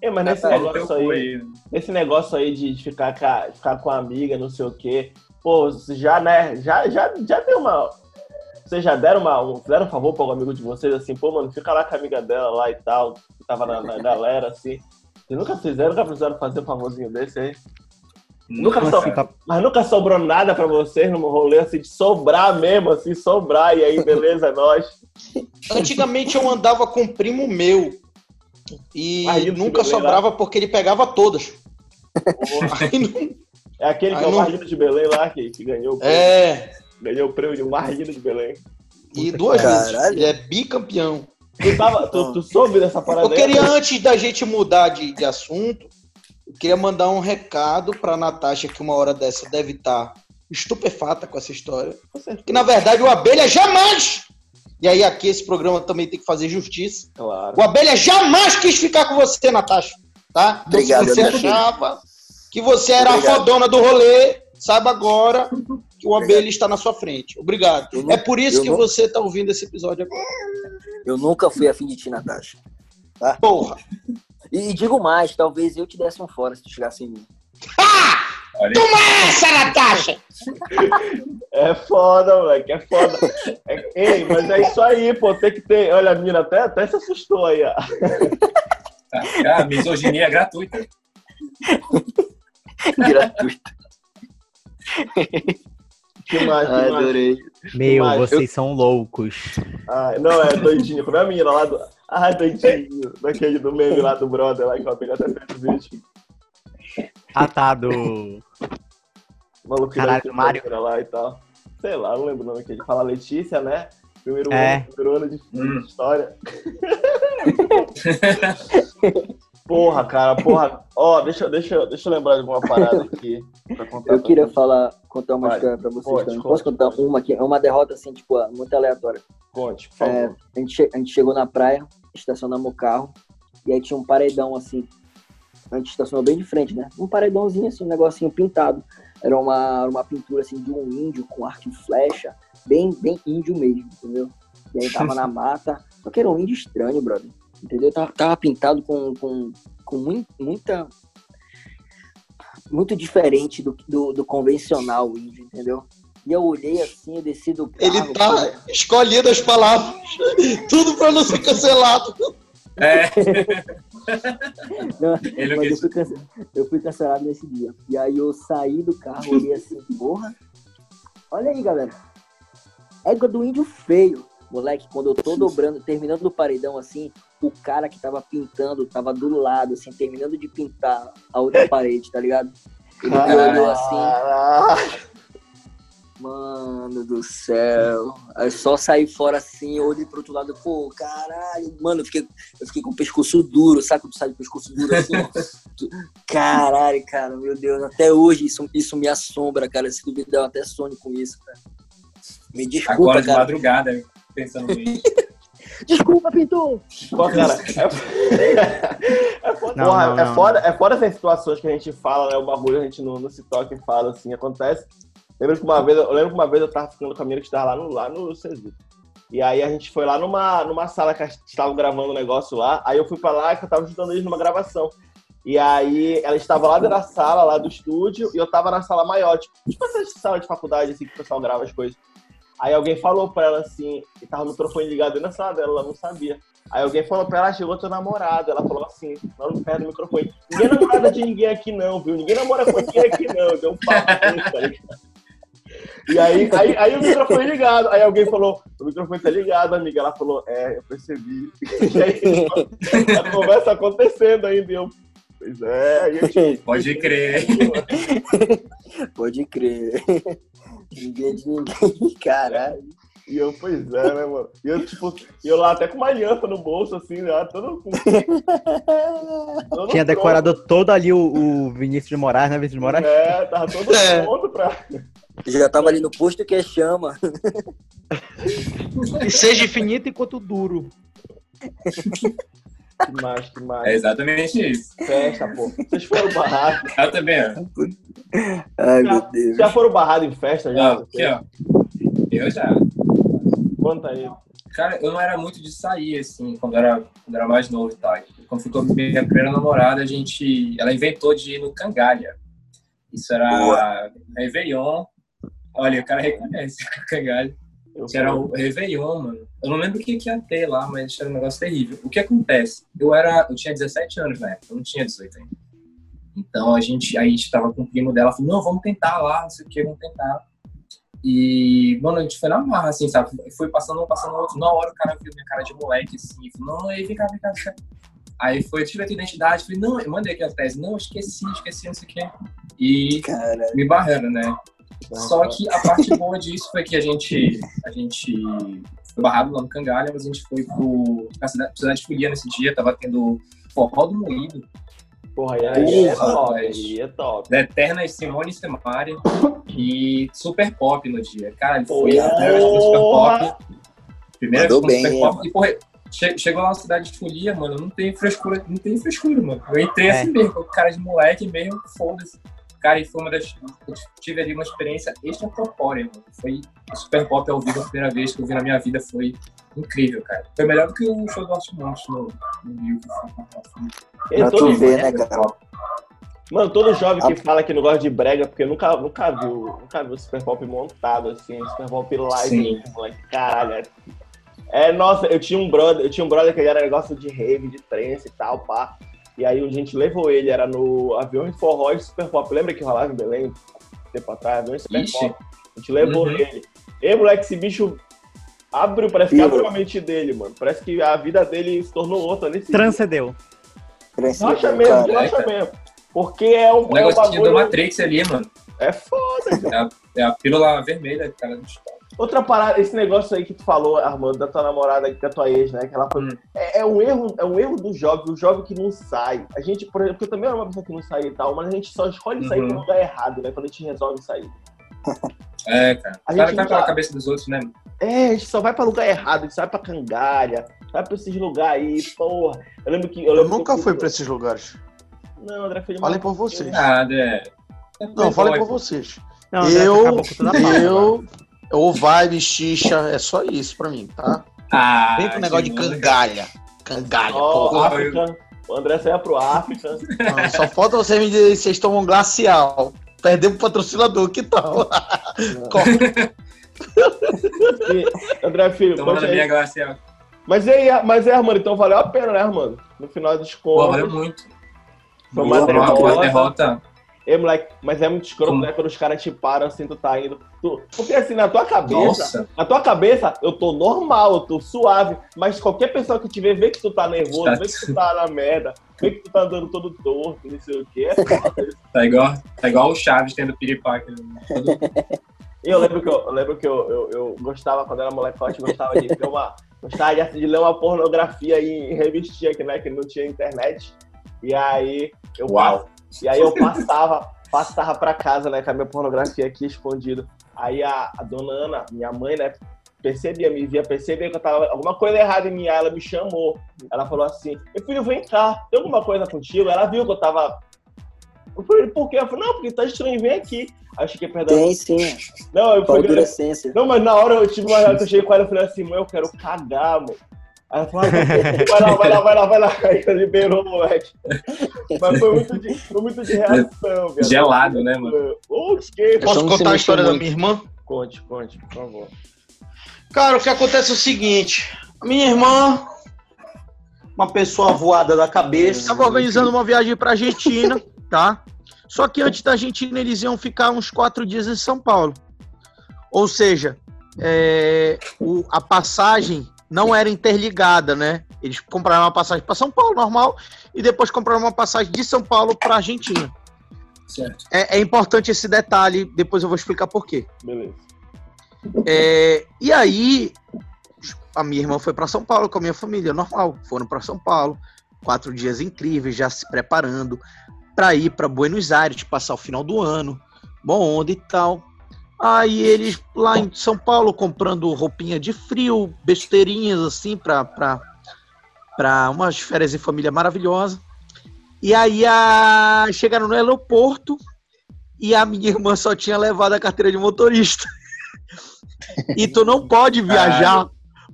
É, mas nesse Tá, negócio teu aí, aí. esse negócio aí de ficar, ca- ficar com a amiga, não sei o quê, pô, já, né, já, já, já deu uma. Vocês já deram uma, um, fizeram um favor para um amigo de vocês, assim, pô, mano, fica lá com a amiga dela lá e tal, que tava na, na galera, assim. Vocês nunca fizeram, nunca precisaram fazer um favorzinho desse aí? Nunca so- tá- Mas nunca sobrou nada pra vocês no rolê, assim, de sobrar mesmo, assim, sobrar, e aí, beleza, é nóis. Antigamente eu andava com um primo meu. E Marido de nunca sobrava porque ele pegava todas. Aí não- É aquele que Aí é o não- mais lindo de Belém lá, que, que ganhou, o prêmio- É, ganhou o prêmio de lindo de Belém. e duas vezes. Ele é bicampeão. Tu, tava, tu, tu soube dessa parada Eu queria, aí? antes da gente mudar de, de assunto, eu queria mandar um recado pra Natasha, que uma hora dessa deve estar estupefata com essa história. Com. Que na verdade o Abelha jamais. E aí aqui esse programa também tem que fazer justiça. Claro. O Abelha jamais quis ficar com você, Natasha. Tá? Então, Obrigado, se você achava que você era Obrigado. a fodona do rolê, saiba agora o Abelha está na sua frente. Obrigado. Não- É por isso que não- você tá ouvindo esse episódio agora. Eu nunca fui afim de ti, Natasha. Porra. E, e digo mais, talvez eu te desse um fora se tu chegasse em mim. Olha aí. Essa, Natasha! É foda, moleque, é foda. É- ei, mas é isso aí, pô, tem que ter. Olha, a menina até, até se assustou aí, ó. Ah, misoginia gratuita. Gratuito. Que mais, que Ai, mais? adorei. Meu, Mas vocês são loucos. Ah, não, é doidinho. Como é a menina lá do. Ah, doidinho. Daquele do meme lá do brother lá que o Abelha até fez o vídeo. Ah, tá, do. Maluco Caralho, Mário. lá e tal. Sei lá, não lembro o nome que ele fala Letícia, né? Primeiro É. ano, primeiro ano de, Hum. de história. porra, cara, porra. Ó, deixa, deixa, deixa eu lembrar de uma parada aqui. Pra contar Eu queria vocês. falar, contar uma Vai. história pra vocês. Pode, também. conte, Posso contar conte. uma aqui? É uma derrota, assim, tipo, muito aleatória. Conte, por favor. É, a, gente, a gente chegou na praia, estacionamos o carro, e aí tinha um paredão assim. A gente estacionou bem de frente, né? Um paredãozinho assim, um negocinho pintado. Era uma, uma pintura assim de um índio com arco e flecha, bem, bem índio mesmo, entendeu? E aí tava na mata. Só que era um índio estranho, brother. Entendeu? Tava, tava pintado com, com, com mui- muita. Muito diferente do, do, do convencional índio, entendeu? E eu olhei assim, eu desci do carro. Ele tá escolhendo as palavras. Tudo pra não ser cancelado. É, Não, Mas eu fui, cance- eu fui cancelado nesse dia. E aí eu saí do carro, olhei assim, porra. Olha aí, galera. Égua do índio feio. Moleque, quando eu tô dobrando, terminando o paredão assim, o cara que tava pintando tava do lado, assim, terminando de pintar a outra parede, tá ligado? Ele me olhou assim, mano do céu. Aí só saí fora assim, olhei pro outro lado, pô, caralho, mano, eu fiquei, eu fiquei com o pescoço duro, sabe quando sai de pescoço duro assim? caralho, cara, meu Deus, até hoje isso, isso me assombra, cara. Se duvidar, eu até sonho com isso, cara. Me desculpa, Agora de cara. madrugada, pensando nisso. Desculpa, pintor! Pô, cara, é, é, foda, Não, porra, não, é não. foda, é foda essas situações que a gente fala, né? O bagulho a gente não, não se toca e fala, assim, acontece. Lembro que uma vez, eu lembro que uma vez eu tava ficando com a menina que estava lá no, lá no Cesu. E aí a gente foi lá numa, numa sala que estavam gravando um negócio lá. Aí eu fui pra lá e eu tava ajudando eles numa gravação. E aí ela estava lá dentro da sala, lá do estúdio, e eu tava na sala maior, tipo, tipo essa sala de faculdade, assim, que o pessoal grava as coisas. Aí alguém falou pra ela assim, e tava no microfone ligado da sala dela, ela não sabia. Aí alguém falou pra ela, "Ah, chegou teu namorado. Ela falou assim, lá no perto do microfone. Ninguém é namorada de ninguém aqui não, viu? Ninguém namora com ninguém aqui não. Deu um papo desse, tá ligado? E aí, aí, aí o microfone ligado. Aí alguém falou, o microfone tá ligado, amiga. Ela falou, é, eu percebi. E aí, a conversa acontecendo ainda. Eu, pois é, a gente... Pode crer. Pode crer. Ninguém de ninguém, caralho. E eu, pois é, né, mano? E eu, tipo, eu lá até com uma aliança no bolso, assim, lá, todo com. todo Tinha pronto. decorado todo ali o, o Vinícius de Moraes, né? Vinícius de Moraes? É, tava todo É. pronto pra. Já tava ali no posto que é chama. E seja infinito enquanto duro. Que mais, que mais. É exatamente isso. Festa, pô. Vocês foram barrados. Eu também, ó. Ai, meu Deus. Já foram barrados em festa? Já? Ó, aqui, ó. Eu já. Conta aí. Cara, eu não era muito de sair, assim, quando era, quando era mais novo e tal. Quando ficou minha primeira namorada, a gente. Ela inventou de ir no Cangalha. Isso era Réveillon. Olha, o cara reconhece o Cangalha. Eu Que era o Réveillon, mano. Eu não lembro o que, que ia ter lá, mas era um negócio terrível. O que acontece? Eu era. Eu tinha 17 anos na época, eu não tinha 18 ainda. Então a gente, aí a gente tava com o primo dela, falou, não, vamos tentar lá, não sei o que, vamos tentar. E, mano, a gente foi na marra, assim, sabe? Foi passando um, passando outro. Na hora o cara viu minha cara de moleque, assim, falou, não, aí, vem cá, vem cá, vem cá. Aí foi, ver a tua identidade. Falei, não, eu mandei aqui a tese. Não, esqueci, esqueci, não sei o quê. E Cara, me barrando, né? Só que a parte boa disso foi que a gente, a gente foi barrado lá no Cangalha, mas a gente foi pro, pra cidade, pra cidade de Folia nesse dia, tava tendo forró do moído, Porra, aí, aí é top. Aí é top. da Eterna Simone Semari e Super Pop no dia. Cara, Porra. foi a primeira vez Super Pop. Primeira vez bem, Super Pop. E, porra, che- chegou lá na cidade de Folia, mano, não tem frescura, não tem frescura, mano. Eu entrei É. assim mesmo, com cara de moleque mesmo, foda-se. Cara, e foi uma das. Eu tive ali uma experiência extracorpórea, mano. Foi o Super Pop ao vivo a primeira vez que eu vi na minha vida, foi incrível, cara. Foi melhor do que o show do Artimonte no, no Rio. Pra todo- tu ver, né, cara? Mano, todo jovem que fala que não gosta de brega, porque nunca, nunca viu, nunca viu Super Pop montado, assim, Super Pop live, Sim. moleque, caralho. é- É, nossa, eu tinha um brother, eu tinha um brother que ele era negócio de rave, de trance e tal, pá. E aí a gente levou ele, era no avião em forró de Super Pop. Lembra que rolava em Belém, tempo atrás, avião em Super Ixi. Pop? A gente levou Uhum. ele. E moleque, esse bicho abriu, parece que abriu a mente dele, mano. Parece que a vida dele se tornou outra nesse. Transcendeu. Cresceu, Racha mesmo, cara. racha mesmo. Porque é um, O é um negocinho do. Matrix ali, mano. É foda. É a pílula vermelha, cara, do estado. Outra parada, esse negócio aí que tu falou, Armando, da tua namorada, da tua ex, né? Que ela foi... Hum. é, é um erro, é um erro do jovem, o jovem que não sai. A gente, por exemplo, eu também era uma pessoa que não saía e tal, mas a gente só escolhe sair Uhum. no lugar errado, né? Quando a gente resolve sair. É, cara. A O cara gente tá não pela tá- cabeça dos outros, né? É, a gente só vai pra lugar errado, a gente só vai pra cangalha, vai pra esses lugares aí, porra. Eu lembro que. Eu, Eu lembro que nunca eu fui pra esses lugares. Não, André foi Falem por vocês. Nada, é. Não, falem playboy, por vocês. Não, André Eu-. Eu, ou vibe, xixa, é só isso pra mim, tá? Ah, Vem com o negócio de cangalha. Cangalha, Ó, porra. África. O André saia pro África. Não, só falta você me dizer se vocês tomam glacial. Perdemos o patrocinador, que tal? E, André Filho, Tomando a minha glacial. Mas e aí, mas é, Armando, então valeu a pena, né, Armando? No final dos Pô, contos. valeu muito. Foi uma derrota. uma derrota. Ei, moleque, mas é muito escroto, Como? né? Quando os caras te param assim, tu tá indo. Tu... Porque assim, na tua cabeça, Nossa. na tua cabeça, eu tô normal, eu tô suave. Mas qualquer pessoa que te vê, vê que tu tá nervoso, Tá. vê que tu tá na merda, vê que tu tá andando todo torto, não sei o quê. É. Tá igual, tá igual o Chaves tendo piripaque. Todo- E eu lembro que eu, eu lembro que eu, eu, eu gostava, quando era molecote, gostava de ver uma. Gostava de, de ler uma pornografia em, em revistinha, que, né, que não tinha internet. E aí eu Uau. E aí eu passava, passava pra casa, né, com a minha pornografia aqui escondida. Aí a, a dona Ana, minha mãe, né, percebia, me via, percebia que eu tava alguma coisa errada em mim, aí ela me chamou. Ela falou assim: Meu filho, vem cá, tem alguma coisa contigo? Ela viu que eu tava. Eu falei, por quê? Eu falei, não, porque tá estranho, vem aqui. Aí eu perto da. Tem sim, Não, eu fui. Não, mas na hora eu tive uma reação, eu cheguei com ela e falei assim, mãe, eu quero cagar, mano. Aí ela falou, ah, vai lá, vai lá, vai lá, vai lá. Aí liberou o moleque. Mas foi muito de, foi muito de reação, viado. Gelado, né, mano? Quê? Posso contar a história da minha irmã? Conte, conte, por favor. Cara, o que acontece é o seguinte: a minha irmã, uma pessoa voada da cabeça, estava organizando uma viagem para Argentina, tá? Só que antes da Argentina eles iam ficar uns quatro dias em São Paulo. Ou seja, é, o- a passagem não era interligada, né? Eles compraram uma passagem para São Paulo, normal, e depois compraram uma passagem de São Paulo para Argentina. Certo. É, é importante esse detalhe, depois eu vou explicar por quê. Beleza. É, e aí, a minha irmã foi para São Paulo com a minha família, normal. Foram para São Paulo, quatro dias incríveis, já se preparando para ir para Buenos Aires, passar o final do ano, bom onda e tal. Aí eles lá em São Paulo comprando roupinha de frio, besteirinhas assim para para umas férias em família maravilhosa. E aí a, chegaram no aeroporto e a minha irmã só tinha levado a carteira de motorista. E tu não pode viajar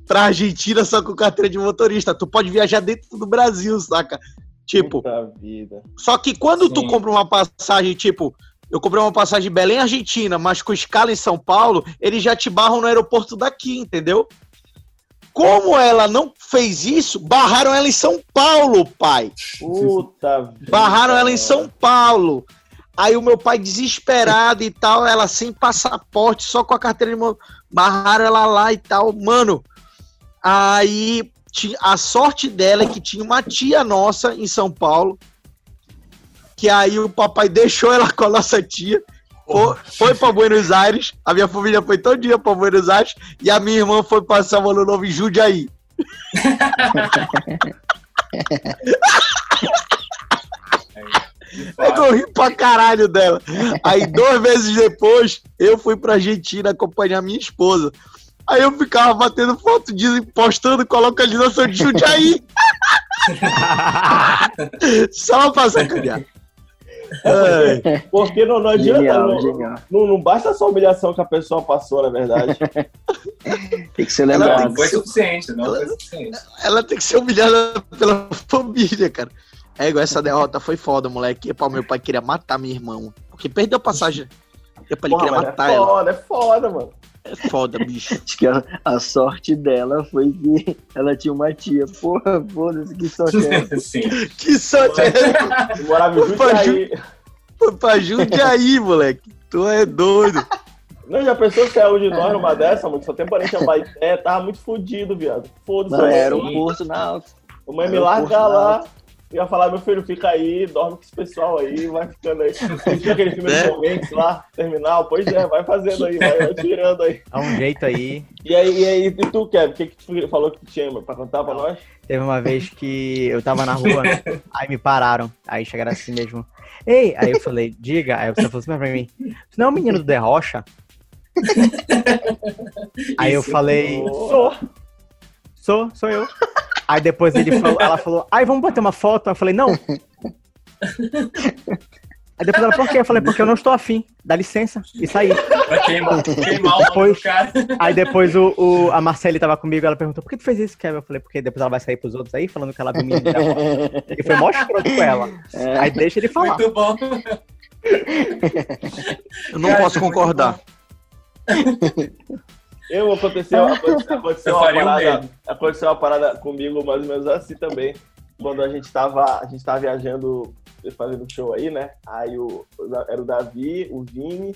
pra Argentina só com carteira de motorista. Tu pode viajar dentro do Brasil, saca? Tipo, só que quando tu Sim. compra uma passagem, tipo, eu comprei uma passagem de Belém, Argentina, mas com escala em São Paulo, eles já te barram no aeroporto daqui, entendeu? Como ela não fez isso, barraram ela em São Paulo, pai. Puta vida. Barraram ela em São Paulo. Aí o meu pai desesperado e tal, ela sem passaporte, só com a carteira de mão. Barraram ela lá e tal. Mano, aí a sorte dela é que tinha uma tia nossa em São Paulo, que aí o papai deixou ela com a nossa tia, foi, foi para Buenos Aires, a minha família foi todo dia para Buenos Aires, e a minha irmã foi passar o ano novo em Jundiaí. Aí eu ri pra caralho dela. Aí, dois meses depois, eu fui pra Argentina acompanhar minha esposa. Aí eu ficava batendo foto de postando com a localização de Jundiaí. Só pra sacanear. Ai, Porque não, não adianta. Genial, não, genial. não, não basta essa humilhação que a pessoa passou, na verdade. Tem que ser Ela lembrado. tem Não foi suficiente, não foi suficiente. ela tem que ser humilhada pela família, cara. É igual essa derrota foi foda, moleque. Pô, meu pai queria matar minha irmã. Porque perdeu a passagem. Meu pai ele Porra, queria mas matar é ela. foda, é foda, mano. É foda, bicho. Acho que a, a sorte dela foi que ela tinha uma tia. Porra, foda-se, que sorte é essa? Sim. Que sorte é Eu morava em Jundiaí. Pra Jundiaí, moleque. Tu é doido. Não, já pensou se saiu de nós numa dessa, mano? Só tem parente em Baité, tava muito fudido, viado. Foda-se. Era ia- um curso na alta. A mãe me larga lá. Ia falar, meu filho, fica aí, dorme com esse pessoal aí, vai ficando aí. Tinha aquele filme Né? do Tom lá, terminal? Pois é, vai fazendo aí, vai, vai tirando aí. Dá um jeito aí. E aí, e, aí, e tu, Kevin, o que, que tu falou que tu tinha pra contar pra nós? Teve uma vez que eu tava na rua, aí me pararam, aí chegaram assim mesmo. Ei, aí eu falei, diga, aí você falou assim pra mim, "Você não é o menino do The Rocha? Aí eu falei, sou, sou, sou eu. Aí depois ele falou, ela falou, ai, vamos bater uma foto? Eu falei, não. Aí depois ela, por quê? Eu falei, porque eu não estou afim. Dá licença. E saí. Pra queimar, queimar Depois-. Aí depois o, o- a Marcele tava comigo, ela perguntou, por que tu fez isso, Kevin? Eu falei, porque depois ela vai sair pros outros aí, falando que ela viu o menino dela. E foi mó escroto com ela. Aí deixa ele falar. Muito bom. Eu não Cara, posso é concordar. Eu aconteceu, aconteceu, aconteceu Eu uma parada, aconteceu uma parada comigo mais ou menos assim também. Quando a gente tava, a gente tava viajando, fazendo show aí, né? Aí o, era o Davi, o Vini,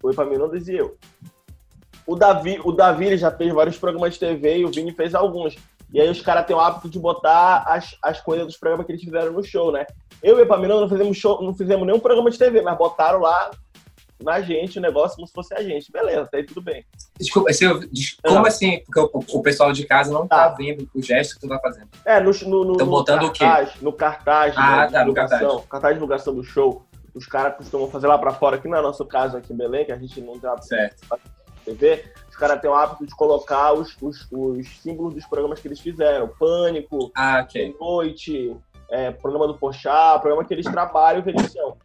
o Epaminondas e eu. O Davi, o Davi ele já fez vários programas de TV e o Vini fez alguns. E aí os caras têm o hábito de botar as, as coisas dos programas que eles fizeram no show, né? Eu e o Epaminondas não fizemos show, não fizemos nenhum programa de TV, mas botaram lá na gente o negócio como se fosse a gente. Beleza, até aí tudo bem. Desculpa, se eu- des- como Ah. assim? Porque o, o pessoal de casa não tá Tá. vendo o gesto que tu tá fazendo. É, no, no, no, Tão no botando o quê? cartaz, no cartaz, Ah, né, tá, no cartaz. cartaz de divulgação do show, os caras costumam fazer lá pra fora, que não é nosso caso aqui em Belém, que a gente não tem hábito Certo. de TV, os caras têm o hábito de colocar os, os, os símbolos dos programas que eles fizeram, Pânico, Ah, ok. Noite, é, programa do Pochá, programa que eles trabalham, que eles são.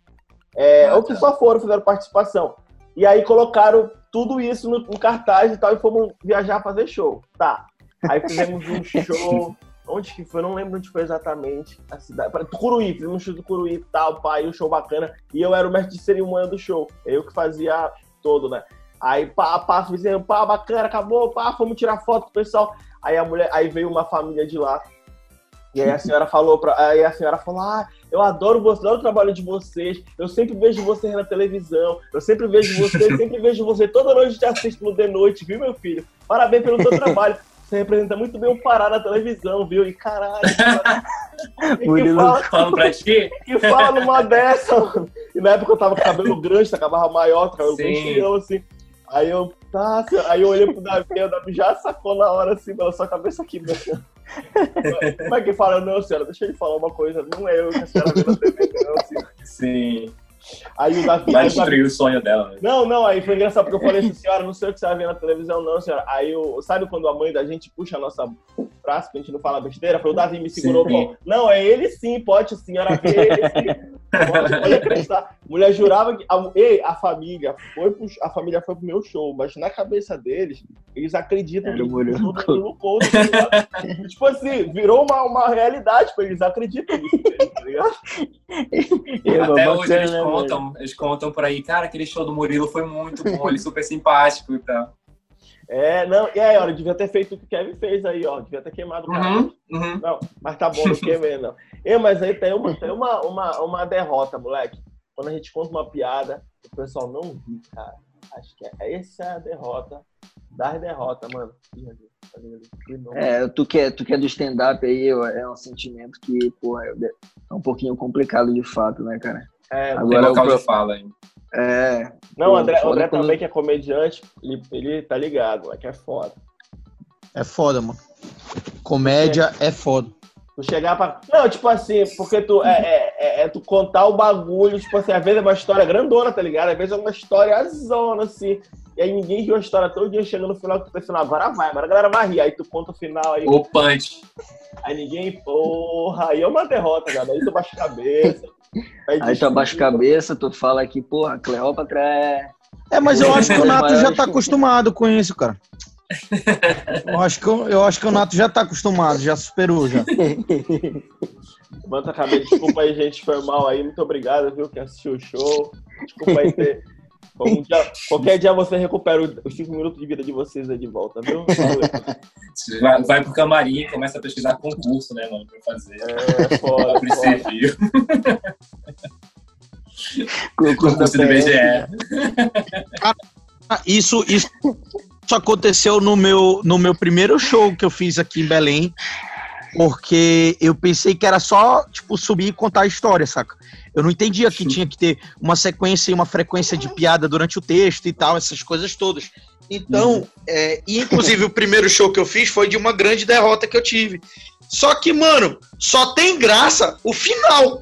É, Ah, ou que tá. só foram, fizeram participação. E aí colocaram tudo isso no, no cartaz e tal, e fomos viajar fazer show. Tá. Aí fizemos um show. Onde que foi? Eu não lembro onde foi exatamente a cidade. Para Tucuruí, fizemos um show do Tucuruí e tal, pai, um show bacana. E eu era o mestre de cerimônia do show. Eu que fazia todo, né? Aí, pá, pá, fizemos, pá, bacana, acabou, pá, fomos tirar foto com o pessoal. Aí a mulher, aí veio uma família de lá. E aí a senhora falou pra. Aí a senhora falou: Ah, eu adoro você, adoro o trabalho de vocês. Eu sempre vejo vocês na televisão. Eu sempre vejo vocês, sempre vejo você. Toda noite te assisto no de noite, viu, meu filho? Parabéns pelo seu trabalho. Você representa muito bem o Pará na televisão, viu? E caralho, cara. E Murilo fala, Falando pra ti? que fala numa dessa, mano. E na época eu tava com cabelo grande, acabava maior, cabelo cheião, assim. Aí eu, tá, assim, aí eu olhei pro Davi, o Davi já sacou na hora, assim, pela sua cabeça aqui, né? Como é que fala? Não, senhora, deixa ele falar uma coisa, não é eu que a senhora vê na TV, não, assim. Sim. Aí o Davi, Vai o destruir o sonho dela. né? não, não, aí foi engraçado porque eu falei assim, senhora, não sei o que você vai ver na televisão, não, senhora. Aí, eu, sabe quando a mãe da gente puxa a nossa frase, que a gente não fala besteira? Foi o Davi me segurou Sim. falou, não, é ele sim, pode, a senhora vê ele sim. Pode, pode acreditar. Mulher jurava que. A, ei, a família foi pro, a família foi pro meu show, mas na cabeça deles, eles acreditam Era o que é Murilo Couto, tá? Tipo assim, virou uma, uma realidade pra eles, acreditam nisso, tá ligado? Eu, Até hoje né, contam, eles contam por aí, cara, aquele show do Murilo foi muito bom, ele é super simpático e tal. É, não, e aí, olha, devia ter feito o que o Kevin fez aí, ó. Devia ter queimado o cara. Uhum, uhum. Não, mas tá bom, não queimei, não. E, mas aí tem, uma, tem uma, uma, uma derrota, moleque. Quando a gente conta uma piada, o pessoal não ri, cara. Acho que é, essa é a derrota das derrotas, mano. Nome. É, tu que é, tu que é do stand-up aí, é um sentimento que, porra, é um pouquinho complicado de fato, né, cara? É, Tem Agora, local o pro- de fala aí. É, não, o pô, André, André quando- também, que é comediante, ele, ele tá ligado, é que é foda. É foda, mano. Comédia é foda. Tu chegar pra. Não, tipo assim, porque tu é, é, é- é tu contar o bagulho, tipo assim, às vezes é uma história grandona, tá ligado? Às vezes é uma história zona, assim. E aí ninguém viu a história todo dia, chega no final, tu pensa, "Não, agora vai, agora a galera vai rir. Aí tu conta o final, aí, O punch. aí ninguém, porra, aí é uma derrota, cara. Aí tu baixa a cabeça. aí tu abaixa a cabeça, tu fala que, porra, Cleópatra é. É, mas eu acho que o Nato Mas- já tá acostumado com isso, cara. Eu acho que, eu, eu acho que o Nato já tá acostumado, já superou já. Levanta a cabeça, desculpa aí, gente, foi mal aí. Muito obrigado, viu, que assistiu o show. Desculpa aí ter. Um dia- qualquer dia você recupera os 5 minutos de vida de vocês aí de volta, viu? Vai, vai pro camarim e começa a pesquisar concurso, né, mano, pra fazer. É, foda, Pra. Concurso da do PF. IBGE. Ah, Isso, isso, isso aconteceu no meu, no meu primeiro show que eu fiz aqui em Belém, porque eu pensei que era só, tipo, subir e contar a história, saca? Eu não entendia que tinha que ter uma sequência e uma frequência de piada durante o texto e tal, essas coisas todas. Então, é, e inclusive o primeiro show que eu fiz foi de uma grande derrota que eu tive. Só que, mano, só tem graça o final.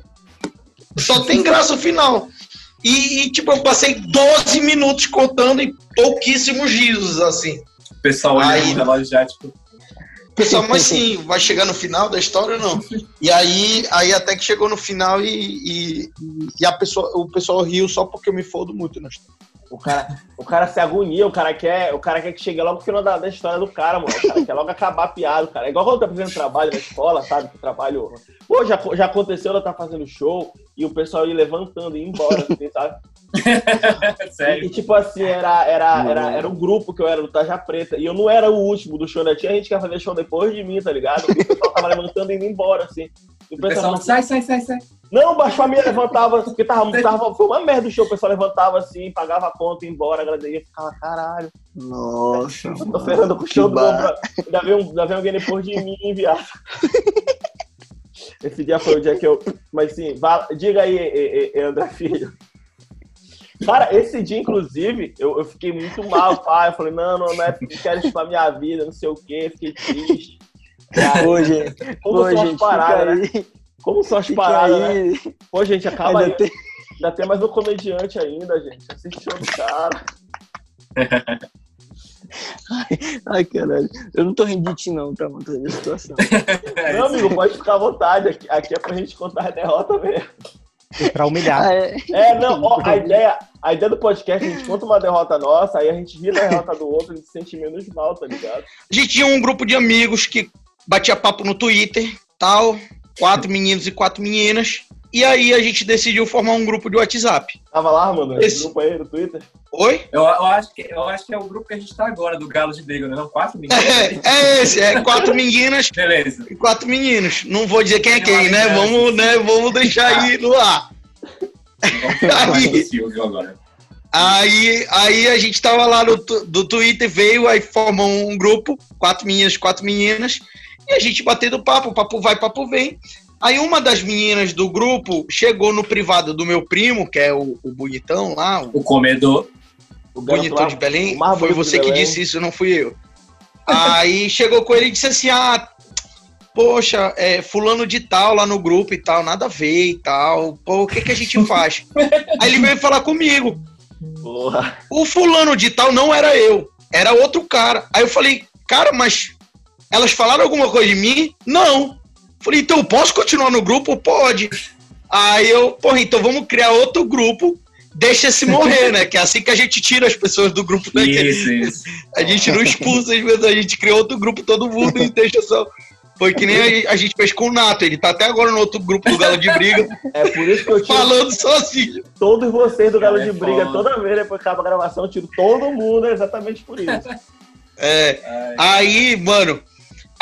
Só tem graça o final. E, e, tipo, eu passei 12 minutos contando e pouquíssimos risos, assim. O pessoal olhando Aí- relógio já, tipo, Pessoal, mas sim, vai chegar no final da história não? E aí, aí até que chegou no final e, e, e a pessoa, o pessoal riu só porque eu me fodo muito na história. O cara, o cara se agonia, o cara quer, o cara quer que chegue logo no final da, da história do cara, mano. O cara quer logo acabar a piada, cara. É igual quando tá fazendo trabalho na escola, sabe? Que trabalho. Pô, já, já aconteceu, ela tá fazendo show e o pessoal ia levantando e ir embora, assim, sabe? Sério. E, tipo assim, era, era, era, era um grupo que eu era do Taja Preta. E eu não era o último do show, né? Tinha gente que ia fazer show depois de mim, tá ligado? E o pessoal tava levantando e indo embora, assim. E O pessoal, sai, sai, sai, sai. não, baixou a minha, levantava, porque tava, tava, foi uma merda o show, o pessoal levantava assim, pagava a conta, ia embora, agradecia, ficava, caralho, Nossa. eu tô ferrando com o show do meu ainda veio, um- ainda veio alguém depois de mim, viado. Esse dia foi o dia que eu. Mas sim, diga aí, e- e- e- André Filho. Cara, esse dia, inclusive, eu, eu fiquei muito mal, pai. Eu falei, não, não, não é porque quero pra minha vida, não sei o quê, fiquei triste. Cara, Pô, gente. como Pô, são as paradas, né? aí. Como são as paradas, né? aí. Pô, gente, acaba aí. Ainda tem- Ainda tem mais um comediante ainda, gente. Assiste o show do cara. Ai, caralho. Eu não tô rindo de ti, não? Tô rindo da situação. Não, amigo, pode ficar à vontade. Aqui, aqui é pra gente contar a derrota mesmo. Pra humilhar. É. É, não, ó, a ideia, a ideia do podcast, a gente conta uma derrota nossa, aí a gente vira a derrota do outro, a gente se sente menos mal, tá ligado? A gente tinha um grupo de amigos que batia papo no Twitter, tal, quatro meninos e quatro meninas. E aí a gente decidiu formar um grupo de WhatsApp. Tava lá, mano, esse grupo aí no Twitter. Oi? Eu, eu acho que, eu acho que é o grupo que a gente tá agora, do Galo de Briga, né? Não, quatro meninos. É, é esse, é quatro meninas Beleza. e quatro meninos. Não vou dizer quem é quem, né? Vamos, né? Vamos deixar aí no ar. Do agora. Aí, aí a gente tava lá no, do Twitter, veio, aí formou um grupo, quatro meninas, quatro meninas, e a gente batendo papo, papo vai, papo vem. Aí uma das meninas do grupo chegou no privado do meu primo, que é o, o bonitão lá, o O comedor. O bonitão lá, de Belém, foi você que Belém. disse isso, não fui eu. Aí chegou com ele e disse assim, ah, poxa, é, fulano de tal lá no grupo e tal, nada a ver e tal, pô, o que que a gente faz? Aí ele veio falar comigo, Porra. o fulano de tal não era eu, era outro cara. Aí eu falei, cara, mas elas falaram alguma coisa de mim? Não. Falei, então eu posso continuar no grupo? Pode. Aí eu, porra, então vamos criar outro grupo, deixa se morrer, né? Que é assim que a gente tira as pessoas do grupo, né? Isso, isso. A gente não expulsa as pessoas, a gente cria outro grupo, todo mundo e deixa só. Foi que nem a, gente fez com o Nato, ele tá até agora no outro grupo do Galo de Briga, É por isso que eu tiro falando sozinho. todos vocês do Galo é de Briga, foda. toda vez depois que acaba a gravação, eu tiro todo mundo, é exatamente por isso. É, Ai, Aí, mano,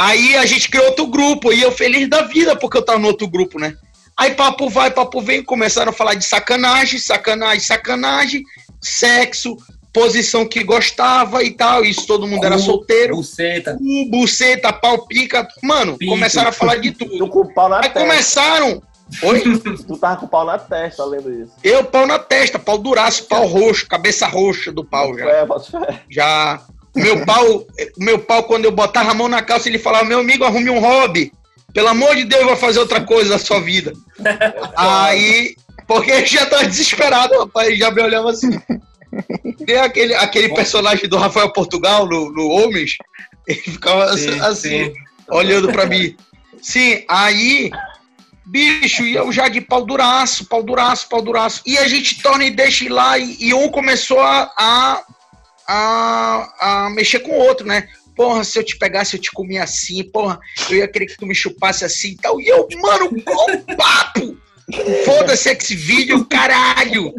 aí a gente criou outro grupo e eu feliz da vida porque eu tava no outro grupo, né? Aí papo vai, papo vem, começaram a falar de sacanagem, sacanagem, sacanagem, sexo, posição que gostava e tal, isso todo mundo era solteiro, Buceta. buceta, pau, pica, mano, Pinto. começaram a falar de Tu tudo. com o pau na Aí testa. começaram, oi? Tu tava com o pau na testa lendo isso. Eu, pau na testa, pau duraço, pau roxo, cabeça roxa do pau já. É. Já. Meu pau, meu pau, quando eu botava a mão na calça, ele falava: Meu amigo, arrume um hobby. Pelo amor de Deus, vai fazer outra coisa da sua vida. Aí, porque eu já tava desesperado, rapaz, ele já me olhava assim. Tem aquele, aquele personagem do Rafael Portugal no, no Homens, ele ficava Sim, assim, sim. olhando pra mim. Sim, aí, bicho, e eu já de pau duraço, pau duraço, pau duraço. E a gente torna e deixa ir lá, e, e um começou a, a, a, a mexer com o outro, né? Porra, se eu te pegasse, eu te comia assim, porra, eu ia querer que tu me chupasse assim e tal. E eu, mano, qual papo? Foda-se esse vídeo, caralho!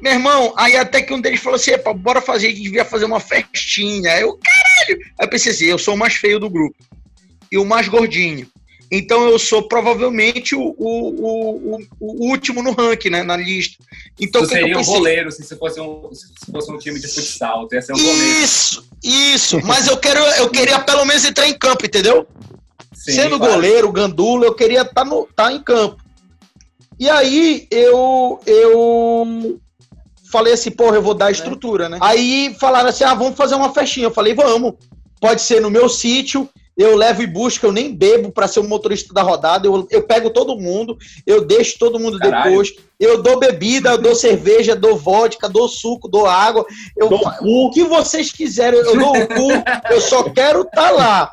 Meu irmão, aí até que um deles falou assim, "Epa, bora fazer, a gente devia fazer uma festinha. Eu, caralho! Aí eu pensei assim, eu sou o mais feio do grupo. E o mais gordinho. Então eu sou provavelmente o, o, o, o- último no ranking, né? Na lista. Então que eu seria um goleiro se você fosse um, se fosse um time de futsal. Tu ia ser um goleiro. Isso, isso. Mas eu quero, eu queria pelo menos entrar em campo, entendeu? Sim, Sendo claro. goleiro, gandula, eu queria estar no, tá em campo. E aí eu eu falei assim, porra, eu vou dar a estrutura, né? Aí falaram assim: "Ah, vamos fazer uma festinha". Eu falei: "Vamos. Pode ser no meu sítio, eu levo e busco, eu nem bebo para ser o motorista da rodada, eu, eu pego todo mundo, eu deixo todo mundo Caralho. depois, eu dou bebida, eu dou cerveja, dou vodka, dou suco, dou água, eu Dou o que vocês quiserem, eu dou o cu, eu só quero estar lá.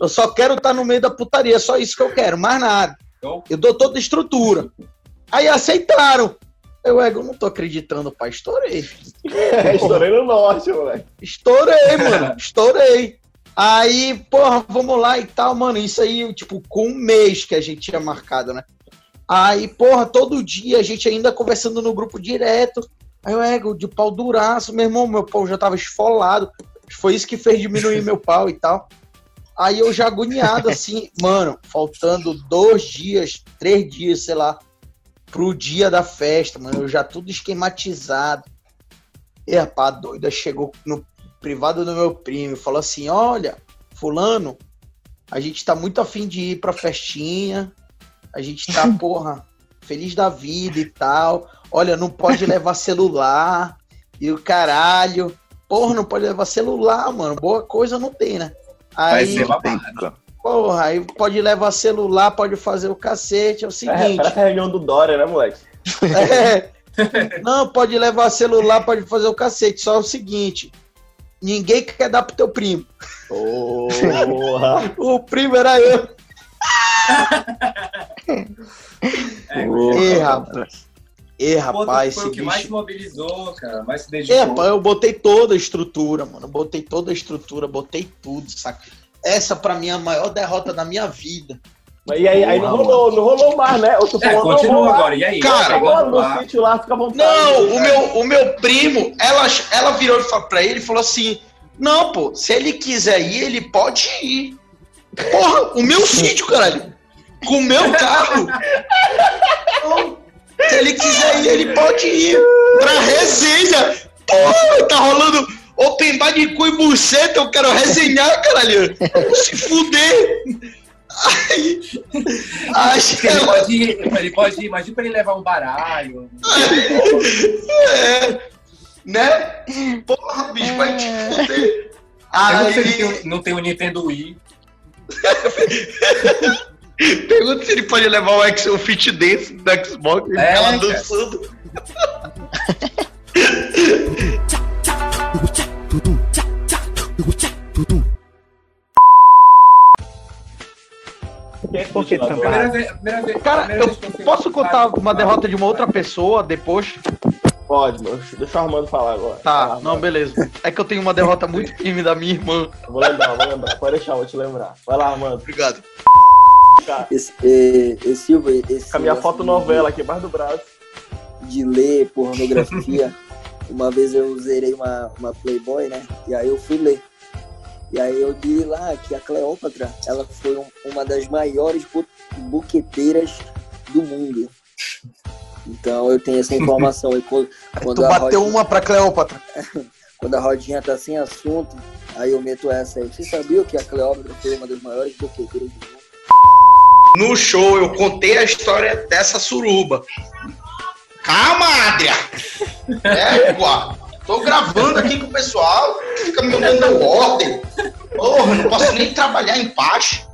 Eu só quero estar no meio da putaria, só isso que eu quero, mais nada. Então, Eu dou toda a estrutura. Aí aceitaram. Eu, ego, eu não tô acreditando, pai. Estourei. Estourei no norte, moleque. Estourei, mano. Estourei. Aí, porra, vamos lá e tal, mano. Isso aí, tipo, com um mês que a gente tinha marcado, né? Aí, porra, todo dia a gente ainda conversando no grupo direto. Aí eu, ego, de pau duraço, meu irmão, meu pau já tava esfolado. Foi isso que fez diminuir meu pau e tal. Aí eu já agoniado, assim, mano, faltando dois dias, três dias, sei lá, pro dia da festa, mano. Eu já tudo esquematizado. E, rapaz, doida chegou no privado do meu primo falou assim: Olha, Fulano, a gente tá muito afim de ir pra festinha. A gente tá, porra, feliz da vida e tal. Olha, não pode levar celular. E o caralho. Porra, não pode levar celular, mano. Boa coisa não tem, né? vai Aí, ser babado. porra, aí pode levar celular, pode fazer o cacete. É o É, seguinte. parece a reunião do Dória, né, moleque? É. Não, pode levar celular, pode fazer o cacete. Só o seguinte: ninguém quer dar pro teu primo. Porra. O primo era eu. É, Ih, rapaz. Ih, Pô, rapaz, foi esse o que mais bicho. mobilizou, cara. Mais se É, dedicou. rapaz, eu botei toda a estrutura, mano. Botei toda a estrutura, botei tudo, saca? Essa pra mim é a maior derrota da minha vida. Mas e aí, aí não rolou, não rolou mais, né? Eu tô É, falando, não, continua agora. E aí? Cara, pegando no sítio lá, fica à vontade. Não, o cara. meu, o meu primo, ela, ela virou falou pra ele e falou assim: Não, pô, se ele quiser ir, ele pode ir. Porra, o meu sítio, caralho. Com o meu carro. Se ele quiser ir, ele pode ir. Pra resenha. Porra, tá rolando open bar de cu e buceta, eu quero resenhar, caralho. Se fuder. Aí, acho que Ele ela pode ir, ele pode ir, imagina pra ele levar um baralho. É, né? Porra, bicho, vai te fuder. Se ele Aí, tem- não tem o Nintendo Wii. pergunta se ele pode levar o Excel Fit Dance do Xbox e É, lá cara. dançando. Quem é Por que continuador? tampar? Primeira vez, primeira vez, Cara, primeira eu posso contar cara- uma derrota de uma outra pessoa depois? Pode, mano. Deixa o Armando falar agora. Tá, não, Armando. beleza. É que eu tenho uma derrota muito firme da minha irmã. Vou lembrar, vou lembrar. Pode deixar, vou te lembrar. Vai lá, Armando. Obrigado. Esse, é, esse Silva, esse Com a minha foto novela aqui embaixo do braço. de ler pornografia. uma vez eu zerei uma, uma Playboy, né? E aí eu fui ler. E aí eu li lá que a Cleópatra, ela foi um- uma das maiores bu- buqueteiras do mundo. Então eu tenho essa informação. E quando, quando Tu bateu rodinha- uma pra Cleópatra. quando a rodinha tá sem assunto, aí eu meto essa aí. Você sabia que a Cleópatra foi uma das maiores buqueteiras do mundo? No show eu contei a história dessa suruba. Calma, Adria! É, igual. Tô gravando aqui com o pessoal, fica me dando ordem. Porra, não posso nem trabalhar em paz.